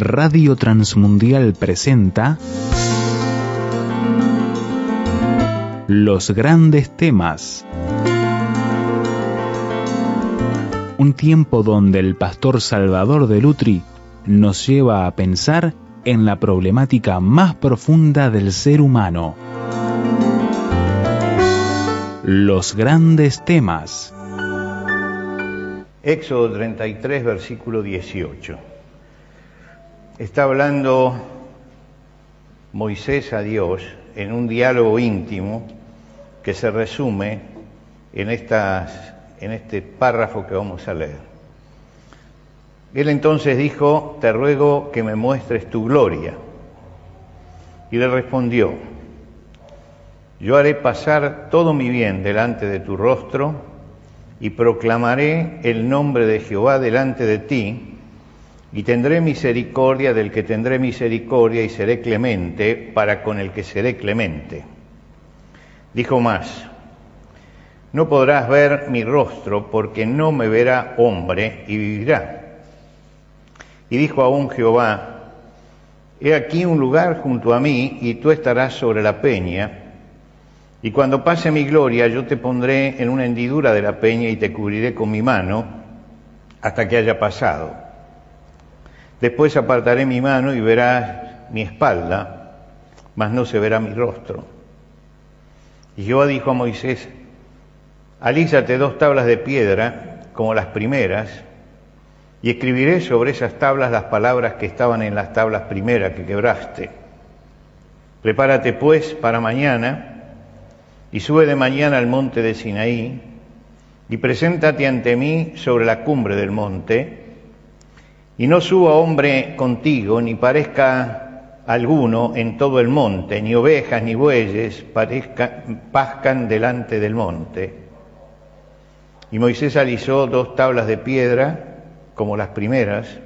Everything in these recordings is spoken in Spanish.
Radio Transmundial presenta Los grandes temas. Un tiempo donde el pastor Salvador de Lutri nos lleva a pensar en la problemática más profunda del ser humano. Los grandes temas. Éxodo 33, versículo 18. Está hablando Moisés a Dios en un diálogo íntimo que se resume en, este párrafo que vamos a leer. Él entonces dijo, te ruego que me muestres tu gloria. Y le respondió, yo haré pasar todo mi bien delante de tu rostro y proclamaré el nombre de Jehová delante de ti y tendré misericordia del que tendré misericordia y seré clemente para con el que seré clemente. Dijo más, no podrás ver mi rostro porque no me verá hombre y vivirá. Y dijo aún Jehová, he aquí un lugar junto a mí y tú estarás sobre la peña y cuando pase mi gloria, yo te pondré en una hendidura de la peña y te cubriré con mi mano hasta que haya pasado. Después apartaré mi mano y verás mi espalda, mas no se verá mi rostro. Y Jehová dijo a Moisés, alízate dos tablas de piedra como las primeras, y escribiré sobre esas tablas las palabras que estaban en las tablas primeras que quebraste. Prepárate pues para mañana y sube de mañana al monte de Sinaí, y preséntate ante mí sobre la cumbre del monte, y no suba hombre contigo, ni parezca alguno en todo el monte, ni ovejas ni bueyes pascan delante del monte. Y Moisés alisó dos tablas de piedra, como las primeras,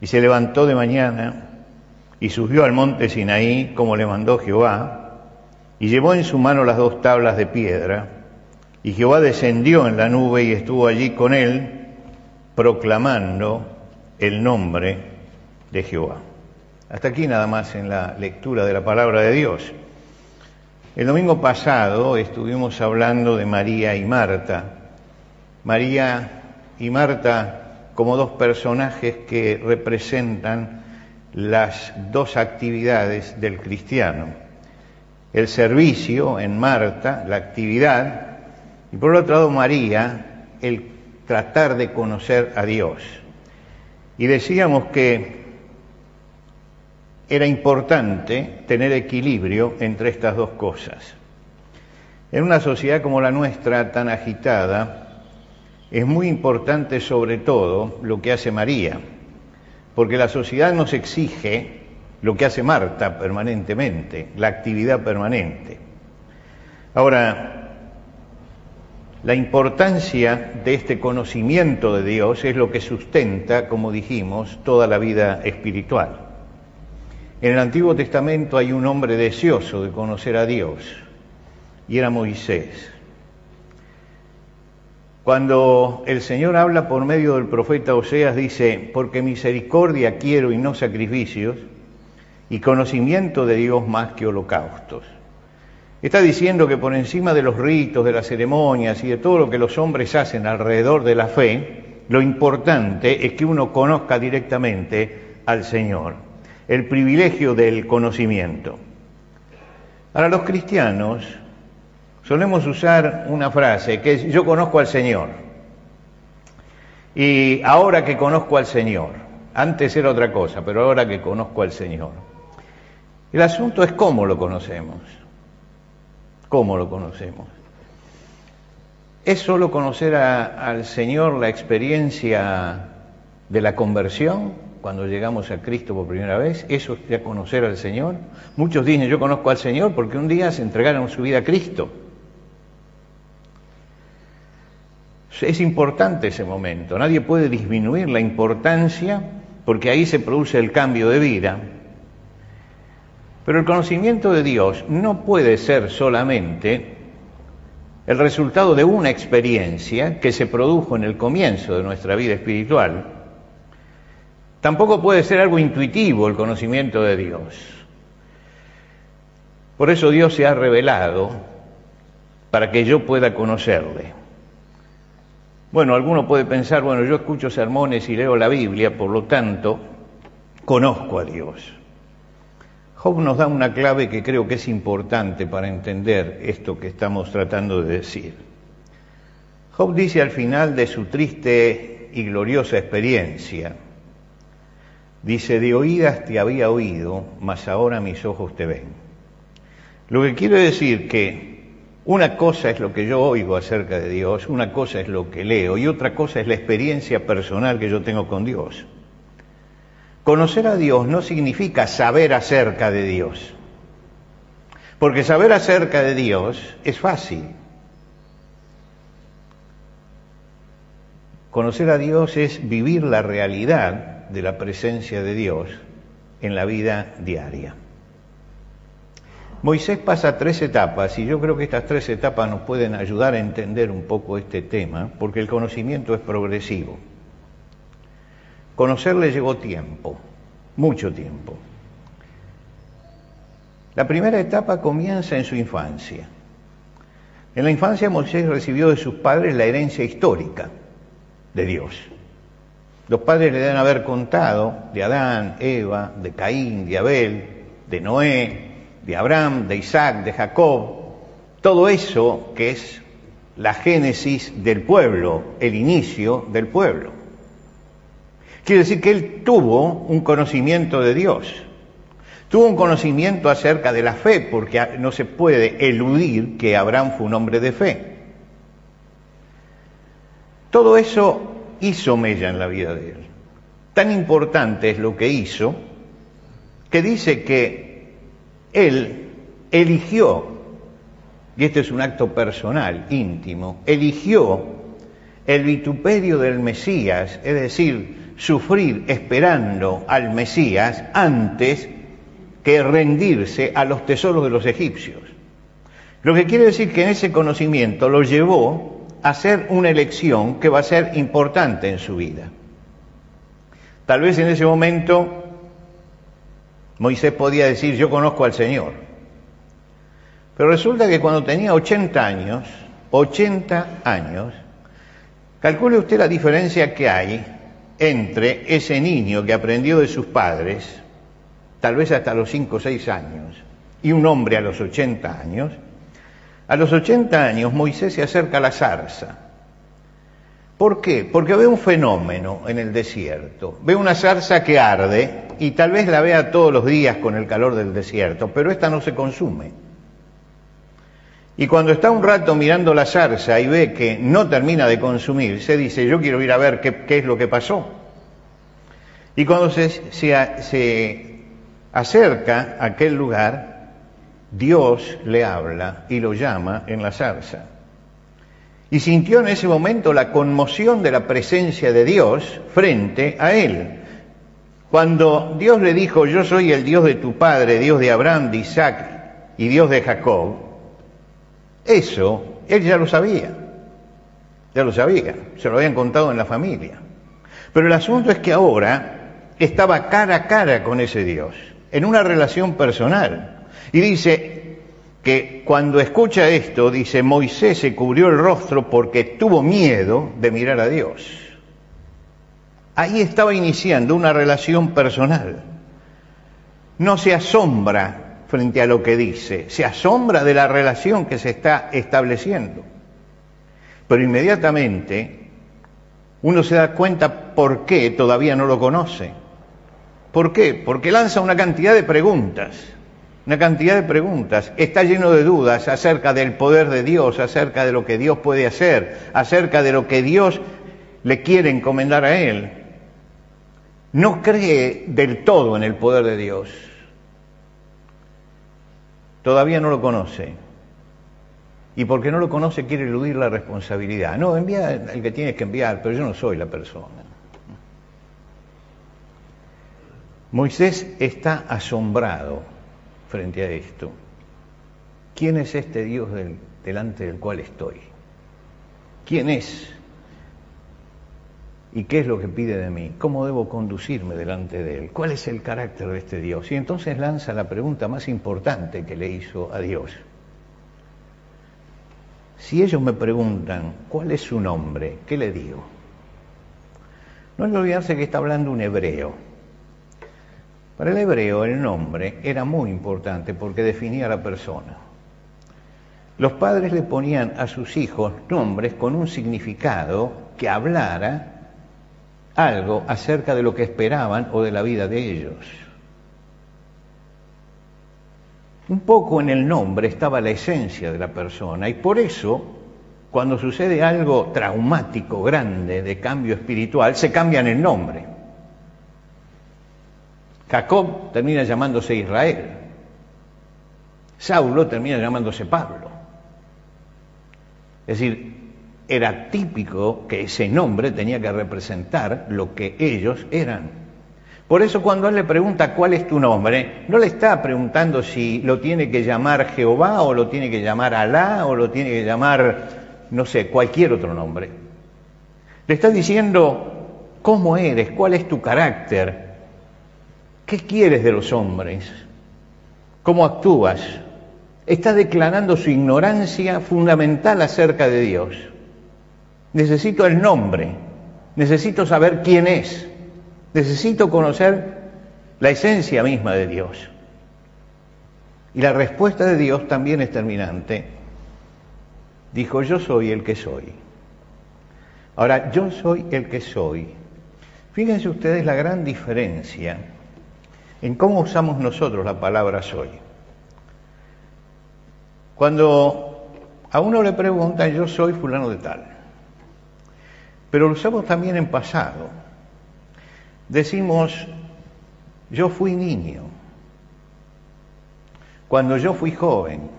y se levantó de mañana, y subió al monte Sinaí, como le mandó Jehová, y llevó en su mano las dos tablas de piedra, y Jehová descendió en la nube y estuvo allí con él, proclamando el nombre de Jehová. Hasta aquí nada más en la lectura de la palabra de Dios. El domingo pasado estuvimos hablando de María y Marta. María y Marta como dos personajes que representan las dos actividades del cristiano el servicio en Marta, la actividad, y por otro lado María, el tratar de conocer a Dios. Y decíamos que era importante tener equilibrio entre estas dos cosas. En una sociedad como la nuestra, tan agitada, es muy importante sobre todo lo que hace María, porque la sociedad nos exige lo que hace Marta permanentemente, la actividad permanente. Ahora, la importancia de este conocimiento de Dios es lo que sustenta, como dijimos, toda la vida espiritual. En el Antiguo Testamento hay un hombre deseoso de conocer a Dios, y era Moisés. Cuando el Señor habla por medio del profeta Oseas, dice, porque misericordia quiero y no sacrificios, y conocimiento de Dios más que holocaustos. Está diciendo que por encima de los ritos, de las ceremonias y de todo lo que los hombres hacen alrededor de la fe, lo importante es que uno conozca directamente al Señor, el privilegio del conocimiento. Para los cristianos solemos usar una frase que es yo conozco al Señor. Y ahora que conozco al Señor, antes era otra cosa, pero ahora que conozco al Señor. El asunto es cómo lo conocemos. ¿Cómo lo conocemos? ¿Es solo conocer al Señor la experiencia de la conversión cuando llegamos a Cristo por primera vez? ¿Eso es ya conocer al Señor? Muchos dicen yo conozco al Señor porque un día se entregaron su vida a Cristo. Es importante ese momento, nadie puede disminuir la importancia porque ahí se produce el cambio de vida. Pero el conocimiento de Dios no puede ser solamente el resultado de una experiencia que se produjo en el comienzo de nuestra vida espiritual, Tampoco puede ser algo intuitivo el conocimiento de Dios. Por eso Dios se ha revelado para que yo pueda conocerle. Bueno, alguno puede pensar, bueno, yo escucho sermones y leo la Biblia, por lo tanto, conozco a Dios. Job nos da una clave que creo que es importante para entender esto que estamos tratando de decir. Job dice al final de su triste y gloriosa experiencia, dice, de oídas te había oído, mas ahora mis ojos te ven. Lo que quiere decir que una cosa es lo que yo oigo acerca de Dios, una cosa es lo que leo y otra cosa es la experiencia personal que yo tengo con Dios. Conocer a Dios no significa saber acerca de Dios, porque saber acerca de Dios es fácil. Conocer a Dios es vivir la realidad de la presencia de Dios en la vida diaria. Moisés pasa tres etapas y yo creo que estas tres etapas nos pueden ayudar a entender un poco este tema, porque el conocimiento es progresivo. Conocerle llevó tiempo, mucho tiempo. La primera etapa comienza en su infancia. En la infancia Moisés recibió de sus padres la herencia histórica de Dios. Los padres le deben haber contado de Adán, Eva, de Caín, de Abel, de Noé, de Abraham, de Isaac, de Jacob, todo eso que es la génesis del pueblo, el inicio del pueblo. Quiere decir que él tuvo un conocimiento de Dios, tuvo un conocimiento acerca de la fe, porque no se puede eludir que Abraham fue un hombre de fe. Todo eso hizo mella en la vida de él. Tan importante es lo que hizo, que dice que él eligió, y este es un acto personal, íntimo, eligió el vituperio del Mesías, es decir, sufrir esperando al Mesías antes que rendirse a los tesoros de los egipcios. Lo que quiere decir que en ese conocimiento lo llevó a hacer una elección que va a ser importante en su vida. Tal vez en ese momento Moisés podía decir, yo conozco al Señor. Pero resulta que cuando tenía 80 años, 80 años, calcule usted la diferencia que hay entre ese niño que aprendió de sus padres, tal vez hasta los 5 o 6 años, y un hombre a los 80 años. A los 80 años Moisés se acerca a la zarza ¿Por qué? Porque ve un fenómeno en el desierto. Ve una zarza que arde y tal vez la vea todos los días con el calor del desierto, pero esta no se consume. Y cuando está un rato mirando la zarza y ve que no termina de consumir, se dice, yo quiero ir a ver qué, qué es lo que pasó. Y cuando se, se, se acerca a aquel lugar, Dios le habla y lo llama en la zarza. Y sintió en ese momento la conmoción de la presencia de Dios frente a él. Cuando Dios le dijo, yo soy el Dios de tu padre, Dios de Abraham, de Isaac y Dios de Jacob, eso él ya lo sabía, ya lo sabía, se lo habían contado en la familia. Pero el asunto es que ahora estaba cara a cara con ese Dios, en una relación personal. Y dice, que cuando escucha esto dice, Moisés se cubrió el rostro porque tuvo miedo de mirar a Dios. Ahí estaba iniciando una relación personal. No se asombra frente a lo que dice, se asombra de la relación que se está estableciendo. Pero inmediatamente uno se da cuenta por qué todavía no lo conoce. ¿Por qué? Porque lanza una cantidad de preguntas una cantidad de preguntas, está lleno de dudas acerca del poder de Dios, acerca de lo que Dios puede hacer, acerca de lo que Dios le quiere encomendar a él. No cree del todo en el poder de Dios. Todavía no lo conoce. Y porque no lo conoce quiere eludir la responsabilidad. No, envía el que tienes que enviar, pero yo no soy la persona. Moisés está asombrado frente a esto. ¿Quién es este Dios delante del cual estoy? ¿Quién es? ¿Y qué es lo que pide de mí? ¿Cómo debo conducirme delante de Él? ¿Cuál es el carácter de este Dios? Y entonces lanza la pregunta más importante que le hizo a Dios. Si ellos me preguntan, ¿cuál es su nombre? ¿Qué le digo? No hay que olvidarse que está hablando un hebreo. Para el hebreo el nombre era muy importante porque definía a la persona. Los padres le ponían a sus hijos nombres con un significado que hablara algo acerca de lo que esperaban o de la vida de ellos. Un poco en el nombre estaba la esencia de la persona y por eso cuando sucede algo traumático, grande, de cambio espiritual, se cambian el nombre. Jacob termina llamándose Israel. Saulo termina llamándose Pablo. Es decir, era típico que ese nombre tenía que representar lo que ellos eran. Por eso cuando él le pregunta cuál es tu nombre, no le está preguntando si lo tiene que llamar Jehová o lo tiene que llamar Alá o lo tiene que llamar, no sé, cualquier otro nombre. Le está diciendo cómo eres, cuál es tu carácter, qué quieres de los hombres, cómo actúas. Está declarando su ignorancia fundamental acerca de Dios. Necesito el nombre, necesito saber quién es, necesito conocer la esencia misma de Dios. Y la respuesta de Dios también es terminante. Dijo, yo soy el que soy. Ahora, yo soy el que soy. Fíjense ustedes la gran diferencia en cómo usamos nosotros la palabra soy. Cuando a uno le pregunta, yo soy fulano de tal, pero lo usamos también en pasado. Decimos, yo fui niño, cuando yo fui joven.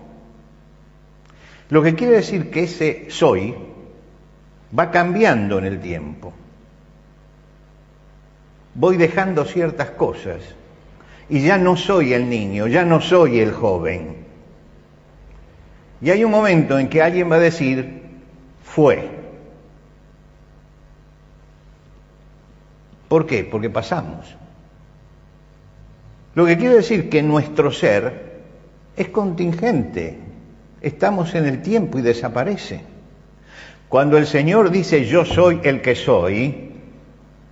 Lo que quiere decir que ese soy va cambiando en el tiempo. Voy dejando ciertas cosas y ya no soy el niño, ya no soy el joven. Y hay un momento en que alguien va a decir, fue. ¿Por qué? Porque pasamos. Lo que quiere decir que nuestro ser es contingente. Estamos en el tiempo y desaparece. Cuando el Señor dice yo soy el que soy,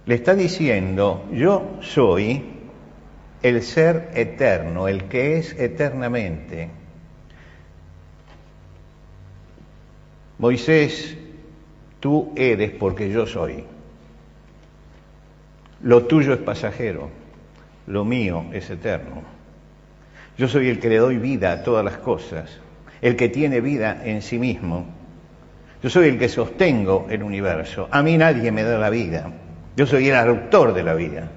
le está diciendo yo soy el ser eterno, el que es eternamente. Moisés, tú eres porque yo soy. Lo tuyo es pasajero, lo mío es eterno. Yo soy el que le doy vida a todas las cosas, el que tiene vida en sí mismo. Yo soy el que sostengo el universo. A mí nadie me da la vida. Yo soy el autor de la vida.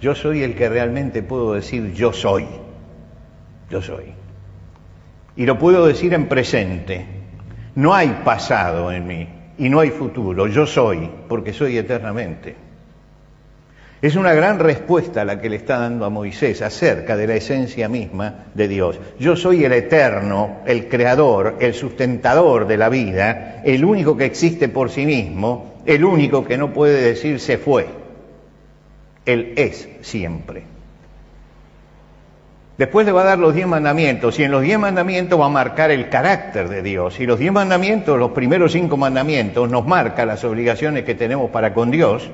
Yo soy el que realmente puedo decir yo soy. Yo soy. Y lo puedo decir en presente. No hay pasado en mí y no hay futuro. Yo soy porque soy eternamente. Es una gran respuesta la que le está dando a Moisés acerca de la esencia misma de Dios. Yo soy el eterno, el creador, el sustentador de la vida, el único que existe por sí mismo, el único que no puede decir se fue. Él es siempre. Después le va a dar los diez mandamientos y en los diez mandamientos va a marcar el carácter de Dios. Y los diez mandamientos, los primeros cinco mandamientos, nos marcan las obligaciones que tenemos para con Dios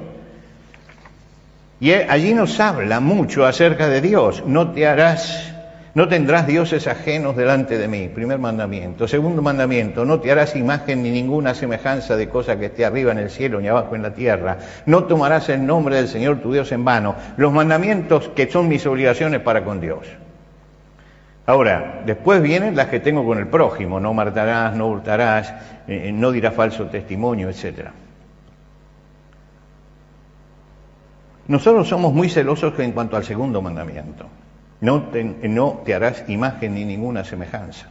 y allí nos habla mucho acerca de Dios. No te harás, no tendrás dioses ajenos delante de mí. Primer mandamiento. Segundo mandamiento, no te harás imagen ni ninguna semejanza de cosa que esté arriba en el cielo ni abajo en la tierra. No tomarás el nombre del Señor tu Dios en vano. Los mandamientos que son mis obligaciones para con Dios. Ahora, después vienen las que tengo con el prójimo. No matarás, no hurtarás, eh, no dirás falso testimonio, etcétera. Nosotros somos muy celosos en cuanto al segundo mandamiento. No te, no te harás imagen ni ninguna semejanza.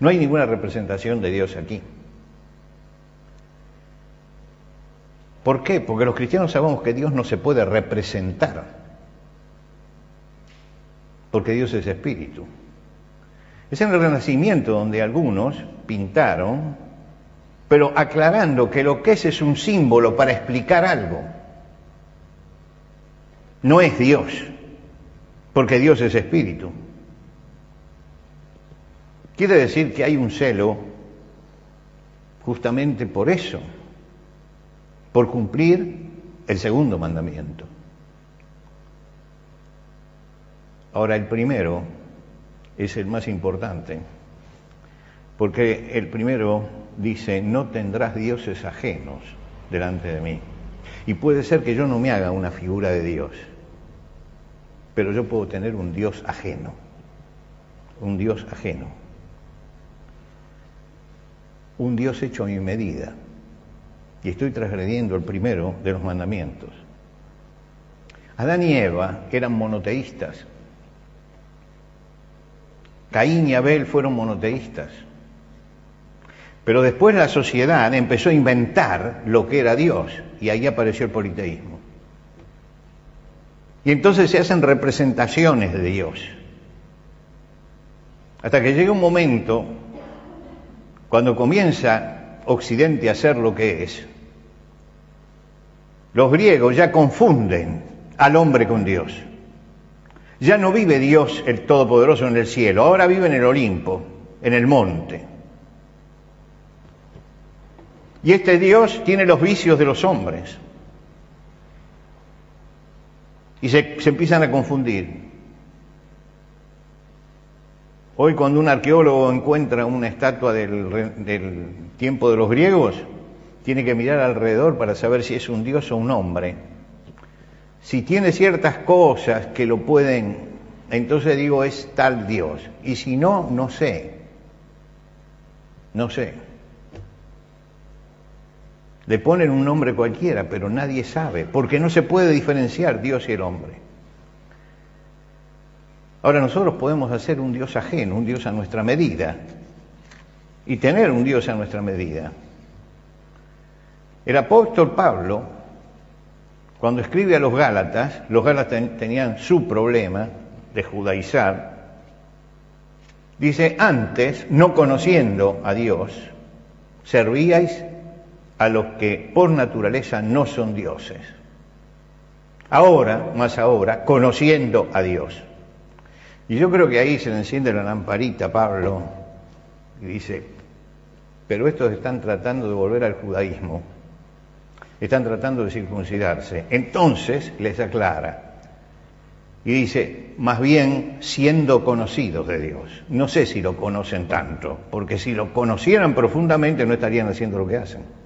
No hay ninguna representación de Dios aquí. ¿Por qué? Porque los cristianos sabemos que Dios no se puede representar. Porque Dios es espíritu. Es en el Renacimiento donde algunos pintaron pero aclarando que lo que es es un símbolo para explicar algo. No es Dios, porque Dios es espíritu. Quiere decir que hay un celo justamente por eso, por cumplir el segundo mandamiento. Ahora, el primero es el más importante, porque el primero dice, no tendrás dioses ajenos delante de mí. Y puede ser que yo no me haga una figura de Dios, pero yo puedo tener un Dios ajeno, un Dios ajeno, un Dios hecho a mi medida. Y estoy transgrediendo el primero de los mandamientos. Adán y Eva eran monoteístas. Caín y Abel fueron monoteístas. Pero después la sociedad empezó a inventar lo que era Dios y ahí apareció el politeísmo. Y entonces se hacen representaciones de Dios. Hasta que llega un momento cuando comienza Occidente a ser lo que es. Los griegos ya confunden al hombre con Dios. Ya no vive Dios el Todopoderoso en el cielo, ahora vive en el Olimpo, en el monte. Y este Dios tiene los vicios de los hombres. Y se, empiezan a confundir. Hoy cuando un arqueólogo encuentra una estatua del, del, tiempo de los griegos, tiene que mirar alrededor para saber si es un dios o un hombre. Si tiene ciertas cosas que lo pueden, entonces digo es tal dios. Y si no, no sé. No sé. Le ponen un nombre cualquiera, pero nadie sabe, porque no se puede diferenciar Dios y el hombre. Ahora nosotros podemos hacer un Dios ajeno, un Dios a nuestra medida, y tener un Dios a nuestra medida. El apóstol Pablo, cuando escribe a los Gálatas, los Gálatas tenían su problema de judaizar, dice, antes, no conociendo a Dios, servíais a los que por naturaleza no son dioses. Ahora, más ahora, conociendo a Dios. Y yo creo que ahí se le enciende la lamparita Pablo y dice, pero estos están tratando de volver al judaísmo, están tratando de circuncidarse. Entonces les aclara y dice, más bien siendo conocidos de Dios. No sé si lo conocen tanto, porque si lo conocieran profundamente no estarían haciendo lo que hacen.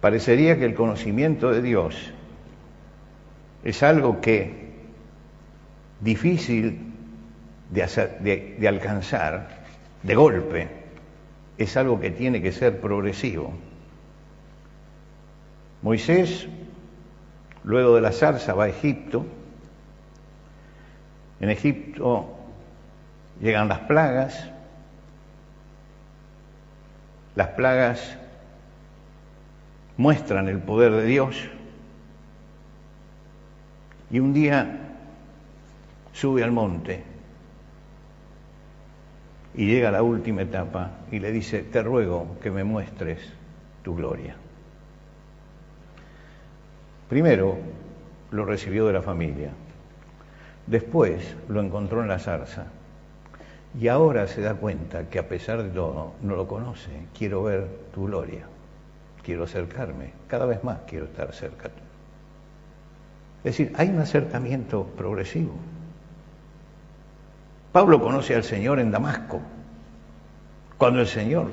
Parecería que el conocimiento de Dios es algo que difícil de, alcanzar de golpe, es algo que tiene que ser progresivo. Moisés, luego de la zarza, va a Egipto. En Egipto llegan las plagas. Las plagas muestran el poder de Dios. Y un día sube al monte y llega a la última etapa y le dice, te ruego que me muestres tu gloria. Primero lo recibió de la familia, después lo encontró en la zarza y ahora se da cuenta que a pesar de todo no lo conoce, quiero ver tu gloria quiero acercarme, cada vez más quiero estar cerca. Es decir, hay un acercamiento progresivo. Pablo conoce al Señor en Damasco, cuando el Señor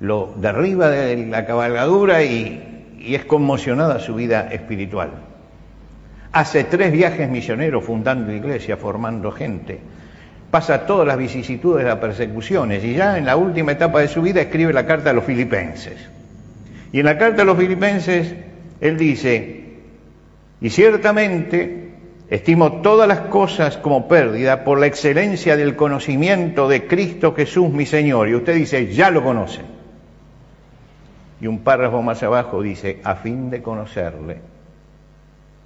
lo derriba de la cabalgadura y, es conmocionada su vida espiritual. Hace tres viajes misioneros fundando iglesias, formando gente, pasa todas las vicisitudes de las persecuciones y ya en la última etapa de su vida escribe la carta a los filipenses. Y en la carta a los filipenses él dice, y ciertamente estimo todas las cosas como pérdida por la excelencia del conocimiento de Cristo Jesús mi Señor. Y usted dice, ya lo conoce. Y un párrafo más abajo dice, a fin de conocerle,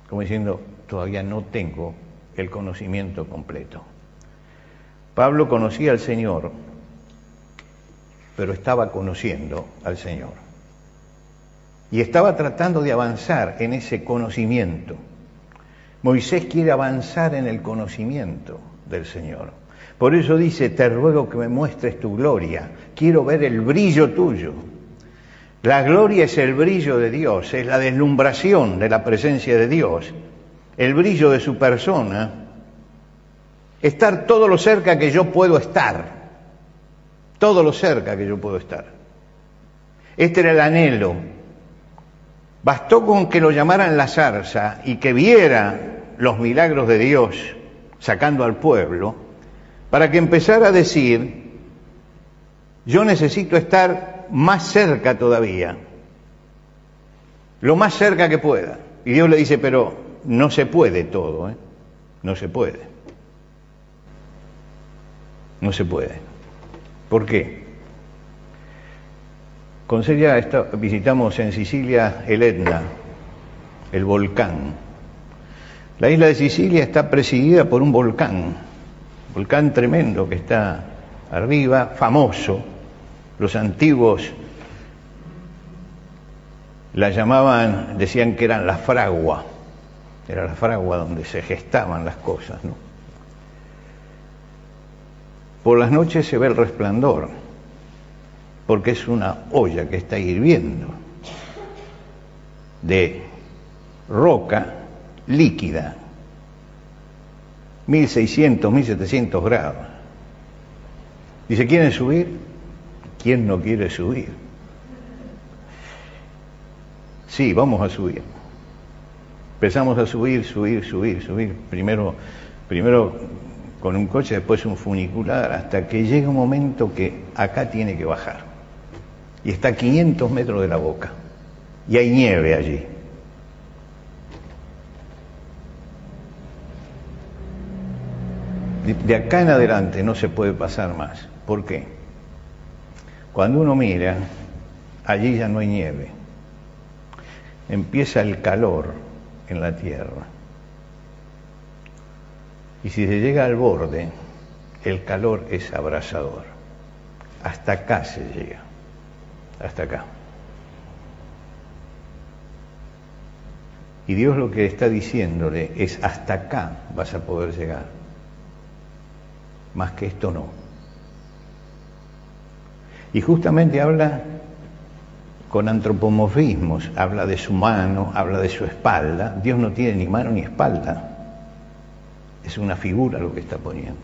como diciendo, todavía no tengo el conocimiento completo. Pablo conocía al Señor, pero estaba conociendo al Señor. Y estaba tratando de avanzar en ese conocimiento. Moisés quiere avanzar en el conocimiento del Señor. Por eso dice, te ruego que me muestres tu gloria, quiero ver el brillo tuyo. La gloria es el brillo de Dios, es la deslumbración de la presencia de Dios, el brillo de su persona, estar todo lo cerca que yo puedo estar, todo lo cerca que yo puedo estar. Este era el anhelo. Bastó con que lo llamaran la zarza y que viera los milagros de Dios sacando al pueblo, para que empezara a decir, yo necesito estar más cerca todavía, lo más cerca que pueda. Y Dios le dice, pero no se puede todo, ¿eh? no se puede. No se puede. ¿Por qué? Con Celia visitamos en Sicilia el Etna, el volcán. La isla de Sicilia está presidida por un volcán, volcán tremendo que está arriba, famoso. Los antiguos la llamaban, decían que eran la fragua, era la fragua donde se gestaban las cosas, ¿no? Por las noches se ve el resplandor, porque es una olla que está hirviendo de roca líquida, 1600, 1700 grados. Dice, ¿quieren subir? ¿Quién no quiere subir? Sí, vamos a subir. Empezamos a subir, subir, subir, subir. Primero, primero con un coche, después un funicular, hasta que llega un momento que acá tiene que bajar. Y está a 500 metros de la boca. Y hay nieve allí. de acá en adelante no se puede pasar más. ¿Por qué? Cuando uno mira, allí ya no hay nieve. Empieza el calor en la tierra. Y si se llega al borde, el calor es abrasador. Hasta acá se llega. Hasta acá. Y Dios lo que está diciéndole es, hasta acá vas a poder llegar más que esto no. Y justamente habla con antropomorfismos, habla de su mano, habla de su espalda. Dios no tiene ni mano ni espalda. Es una figura lo que está poniendo.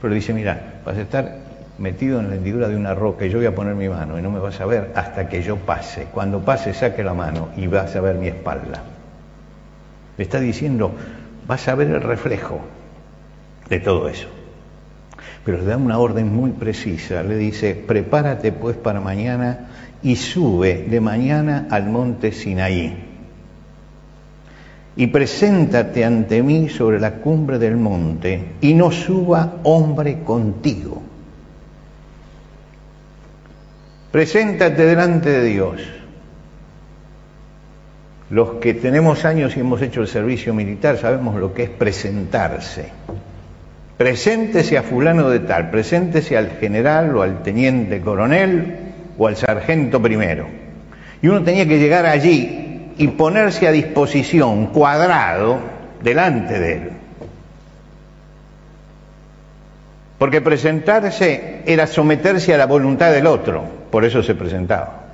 Pero dice, mira, vas a estar metido en la hendidura de una roca y yo voy a poner mi mano y no me vas a ver hasta que yo pase. Cuando pase, saque la mano y vas a ver mi espalda. Le está diciendo, vas a ver el reflejo de todo eso pero le da una orden muy precisa. Le dice, prepárate pues para mañana y sube de mañana al monte Sinaí. Y preséntate ante mí sobre la cumbre del monte y no suba hombre contigo. Preséntate delante de Dios. Los que tenemos años y hemos hecho el servicio militar sabemos lo que es presentarse preséntese a fulano de tal, preséntese al general o al teniente coronel o al sargento primero. Y uno tenía que llegar allí y ponerse a disposición, cuadrado, delante de él. Porque presentarse era someterse a la voluntad del otro, por eso se presentaba.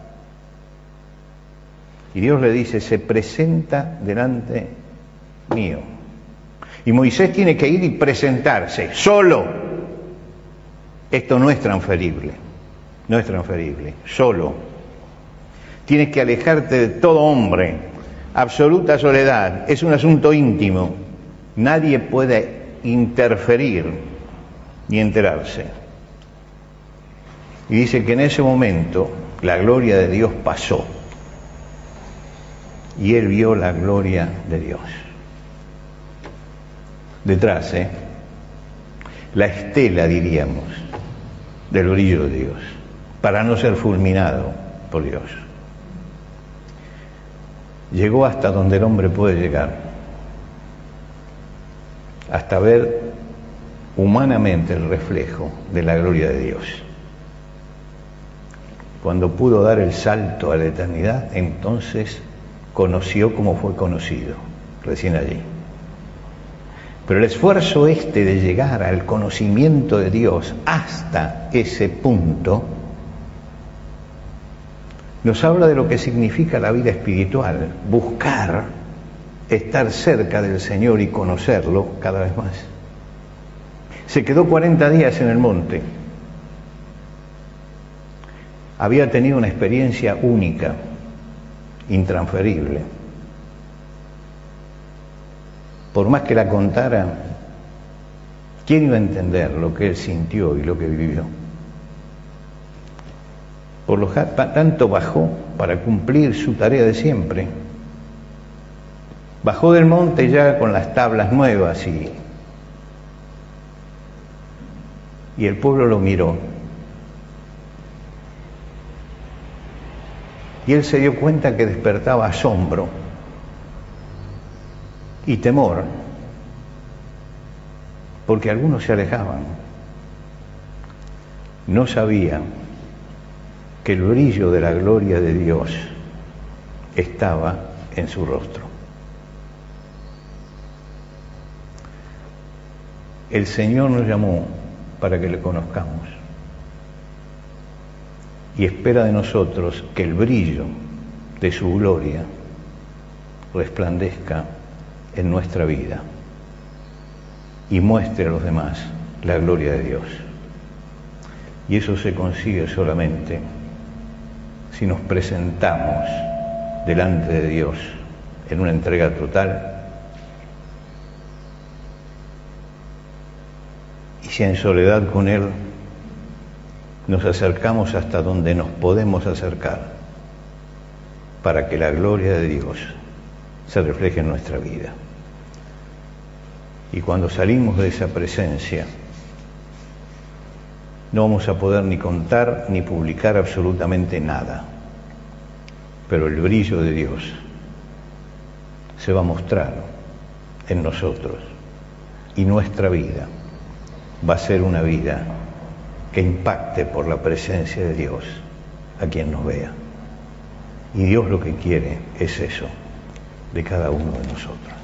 Y Dios le dice, se presenta delante mío. Y Moisés tiene que ir y presentarse solo. Esto no es transferible, no es transferible, solo. Tienes que alejarte de todo hombre, absoluta soledad, es un asunto íntimo. Nadie puede interferir ni enterarse. Y dice que en ese momento la gloria de Dios pasó y él vio la gloria de Dios detrás, ¿eh? la estela, diríamos, del brillo de Dios, para no ser fulminado por Dios. Llegó hasta donde el hombre puede llegar. hasta ver humanamente el reflejo de la gloria de Dios. Cuando pudo dar el salto a la eternidad, entonces conoció como fue conocido, recién allí. Pero el esfuerzo este de llegar al conocimiento de Dios hasta ese punto nos habla de lo que significa la vida espiritual, buscar estar cerca del Señor y conocerlo cada vez más. Se quedó 40 días en el monte. Había tenido una experiencia única, intransferible. Por más que la contara, ¿quién iba a entender lo que él sintió y lo que vivió? Por lo tanto bajó para cumplir su tarea de siempre. Bajó del monte ya con las tablas nuevas y y el pueblo lo miró. Y él se dio cuenta que despertaba asombro y temor, porque algunos se alejaban. No sabían que el brillo de la gloria de Dios estaba en su rostro. El Señor nos llamó para que le conozcamos. Y espera de nosotros que el brillo de su gloria resplandezca en nuestra vida y muestre a los demás la gloria de Dios. Y eso se consigue solamente si nos presentamos delante de Dios en una entrega total si en soledad con Él nos acercamos hasta donde nos podemos acercar para que la gloria de Dios se refleje en nuestra vida. Y cuando salimos de esa presencia, no vamos a poder ni contar ni publicar absolutamente nada, pero el brillo de Dios se va a mostrar en nosotros y nuestra vida va a ser una vida que impacte por la presencia de Dios a quien nos vea. Y Dios lo que quiere es eso de cada uno de nosotros.